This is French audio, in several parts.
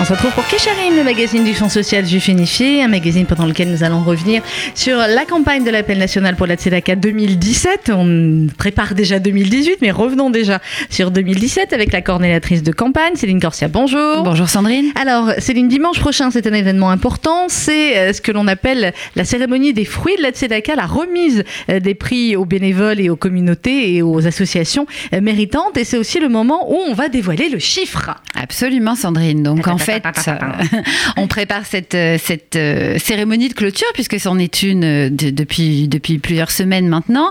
On se retrouve pour Kesharim, le magazine du Fonds social juif unifié, un magazine pendant lequel nous allons revenir sur la campagne de l'appel national pour la Tzedaka 2017. On prépare déjà 2018, mais revenons déjà sur 2017 avec la coordinatrice de campagne, Céline Corsia. Bonjour. Bonjour Sandrine. Alors, Céline, dimanche prochain, c'est un événement important. C'est euh, ce que l'on appelle la cérémonie des fruits de la Tzedaka, la remise euh, des prix aux bénévoles et aux communautés et aux associations euh, méritantes. Et c'est aussi le moment où on va dévoiler le chiffre. Absolument Sandrine. Donc en fait, on prépare cette, cette cérémonie de clôture puisque c'en est une depuis, depuis plusieurs semaines maintenant.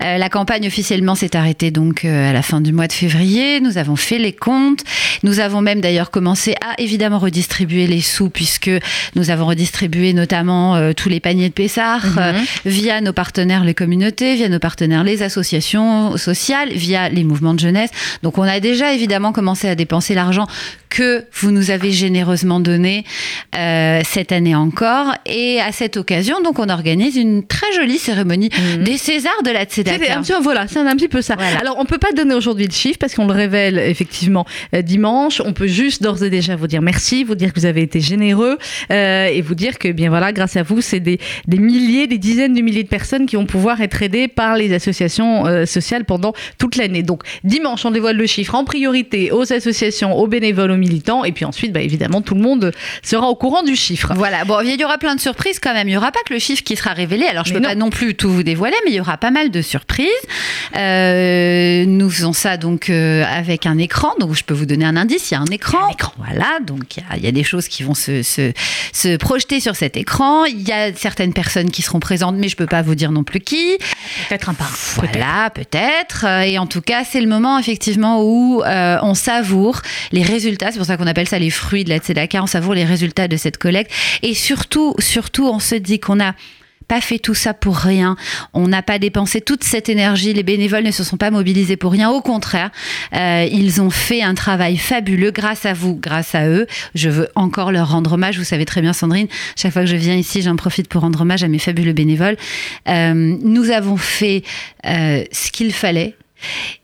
la campagne officiellement s'est arrêtée donc à la fin du mois de février. Nous avons fait les comptes. Nous avons même d'ailleurs commencé à évidemment redistribuer les sous puisque nous avons redistribué notamment tous les paniers de Pessard Mhm. via nos partenaires les communautés, via nos partenaires les associations sociales, via les mouvements de jeunesse. Donc on a déjà évidemment commencé à dépenser l'argent que vous nous avez généreusement donné euh, cette année encore. Et à cette occasion, donc on organise une très jolie cérémonie Mhm. des Césars de la C'est Tzedaka. petit- voilà, c'est un petit peu ça. Voilà. Alors, on peut pas donner aujourd'hui le chiffre parce qu'on le révèle effectivement euh, dimanche. On peut juste d'ores et déjà vous dire merci, vous dire que vous avez été généreux euh, et vous dire que bien voilà, grâce à vous, c'est des, des milliers, des dizaines de milliers de personnes qui vont pouvoir être aidées par les associations euh, sociales pendant toute l'année. Donc, dimanche, on dévoile le chiffre en priorité aux associations, aux bénévoles, aux militants et puis ensuite, bah, évidemment, tout le monde sera au courant du chiffre. Voilà, bon, il y aura plein de surprises quand même. Il n'y aura pas que le chiffre qui sera révélé. Alors, je ne peux non. pas non plus tout vous dévoiler, mais il y aura pas mal de surprises. Euh, nous faisons ça donc euh, avec un écran. Donc, je peux vous donner un indice. Il y a un écran. Un écran. Voilà, donc il y a- il y, a des choses qui vont se, se, se projeter sur cet écran. Il y a certaines personnes qui seront présentes, mais je ne peux pas vous dire non plus qui. Peut-être un peut-être. Voilà, peut-être. Euh, Et en tout cas, c'est le moment effectivement où euh, on savoure les résultats. C'est pour ça qu'on appelle ça les fruits de la tzedaka. On savoure les résultats de cette collecte. Et surtout, surtout, on se dit qu'on a pas fait tout ça pour rien. On n'a pas dépensé toute cette énergie. Les bénévoles ne se sont pas mobilisés pour rien. Au contraire, euh, ils ont fait un travail fabuleux grâce à vous, grâce à eux. Je veux encore leur rendre hommage. Vous savez très bien, Sandrine, chaque fois que je viens ici, j'en profite pour rendre hommage à mes fabuleux bénévoles. Euh, nous avons fait euh, ce qu'il fallait.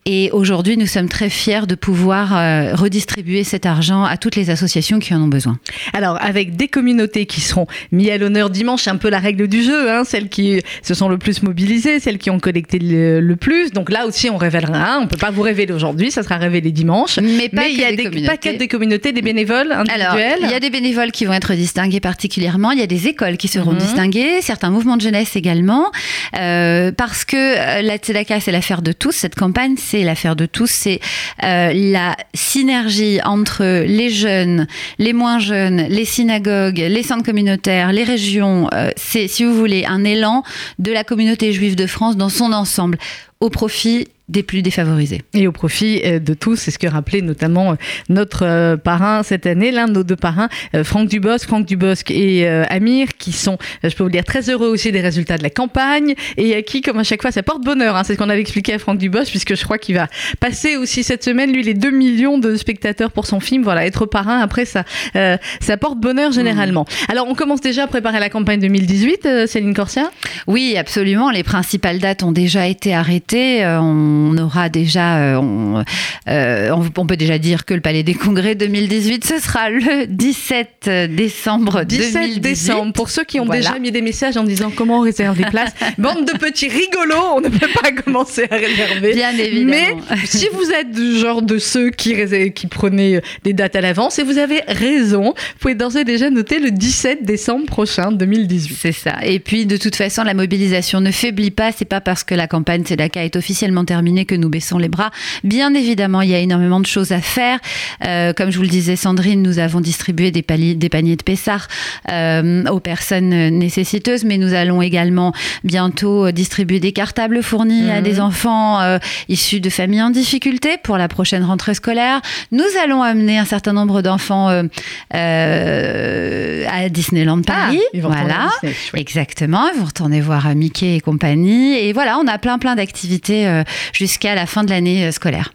Et aujourd'hui, nous sommes très fiers de pouvoir euh, redistribuer cet argent à toutes les associations qui en ont besoin. Alors, avec des communautés qui seront mis à l'honneur dimanche, un peu la règle du jeu, hein, celles qui se sont le plus mobilisées, celles qui ont collecté le, le plus. Donc là aussi, on révélera. On peut pas vous révéler aujourd'hui, ça sera révélé dimanche. Mais pas il y a des des, communautés. pas que des communautés, des bénévoles Alors, individuels. il y a des bénévoles qui vont être distingués particulièrement. Il y a des écoles qui seront Mhm. distinguées, certains mouvements de jeunesse également, euh, parce que euh, la Tzedaka, c'est l'affaire de tous. Cette campagne, c'est l'affaire de tous. C'est euh, la synergie entre les jeunes, les moins jeunes, les synagogues, les centres communautaires, les régions. Euh, c'est, si vous voulez, un élan de la communauté juive de France dans son ensemble, au profit des plus défavorisés. Et au profit euh, de tous, c'est ce que rappelait notamment euh, notre euh, parrain cette année, l'un de nos deux parrains, Franck Dubosc, Franck Dubosc et Amir, qui sont, je peux vous dire, très heureux aussi des résultats de la campagne et à qui, comme à chaque fois, ça porte bonheur. hein. c'est ce qu'on avait expliqué à Franck Dubosc, puisque je crois qu'il va passer aussi cette semaine, lui, les 2 millions de spectateurs pour son film. Voilà, être parrain, après, ça, euh, ça porte bonheur généralement. Alors, on commence déjà à préparer la campagne 2018, euh, Céline Corsia? Oui, absolument. Les principales dates ont déjà été arrêtées. On aura déjà, euh, on, euh, on- peut déjà dire que le Palais des Congrès 2018, ce sera le 17 décembre 17 2018. décembre. Pour ceux qui ont Voilà. déjà mis des messages en disant comment on réserve des places, bande de petits rigolos, on ne peut pas commencer à réserver. Bien Mais évidemment. si vous êtes du genre de ceux qui, qui prenaient des dates à l'avance, et vous avez raison, vous pouvez d'ores et déjà noter le 17 décembre prochain 2018. C'est ça. Et puis, de toute façon, la mobilisation ne faiblit pas. C'est pas parce que la campagne Tzedaka est officiellement terminée que nous baissons les bras. Bien évidemment, il y a énormément de choses à faire. Euh, comme je vous le disais, Sandrine, nous avons distribué des, paniers de Pessard euh, aux personnes nécessiteuses, mais nous allons également bientôt distribuer des cartables fournis à Mhm. des enfants euh, issus de familles en difficulté pour la prochaine rentrée scolaire. Nous allons amener un certain nombre d'enfants euh, euh, à Disneyland Paris. Ah, ils vont retourner voilà. Disney. Exactement, vous retournez voir euh, Mickey et compagnie. Et voilà, on a plein plein d'activités euh, jusqu'à la fin de l'année scolaire.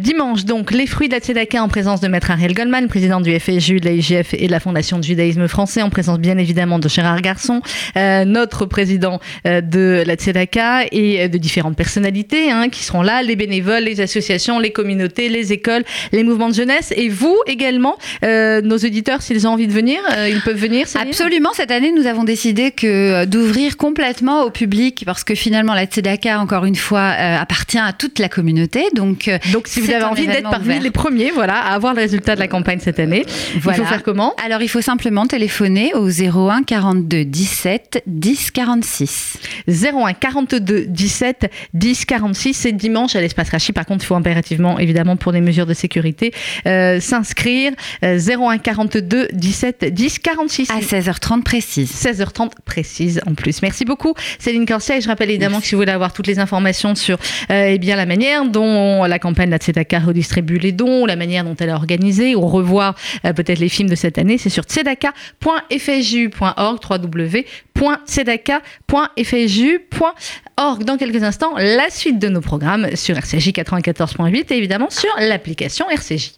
dimanche, donc, les fruits de la Tzedaka en présence de Maître Ariel Goldman, président du FSJU, de la IGF et de la Fondation de judaïsme français, en présence bien évidemment de Gérard Garçon, notre président de la Tzedaka et de différentes personnalités hein, qui seront là, les bénévoles, les associations, les communautés, les écoles, les mouvements de jeunesse et vous également, nos auditeurs, s'ils ont envie de venir, ils peuvent venir. Absolument. Cette année, nous avons décidé que d'ouvrir complètement au public parce que finalement la Tzedaka, encore une fois, appartient à toute la communauté. Donc, donc si vous avez envie d'être parmi les premiers, voilà, à avoir le résultat de la campagne cette année, voilà. il faut faire comment? Alors il faut simplement téléphoner au 01 42 17 10 46. 01 42 17 10 46. C'est dimanche à l'espace Rachi. Par contre, il faut impérativement, évidemment, pour des mesures de sécurité, euh, s'inscrire. 01 42 17 10 46. À 16h30 précise. 16h30 précise en plus. Merci beaucoup, Céline Corsia. Et je rappelle évidemment que si vous voulez avoir toutes les informations sur euh, eh bien, la manière dont la campagne Tzedaka redistribue les dons, la manière dont elle est organisée, ou revoir euh, peut-être les films de cette année, c'est sur tzedaka.fju.org. Dans quelques instants, la suite de nos programmes sur RCJ 94.8 et évidemment sur l'application RCJ.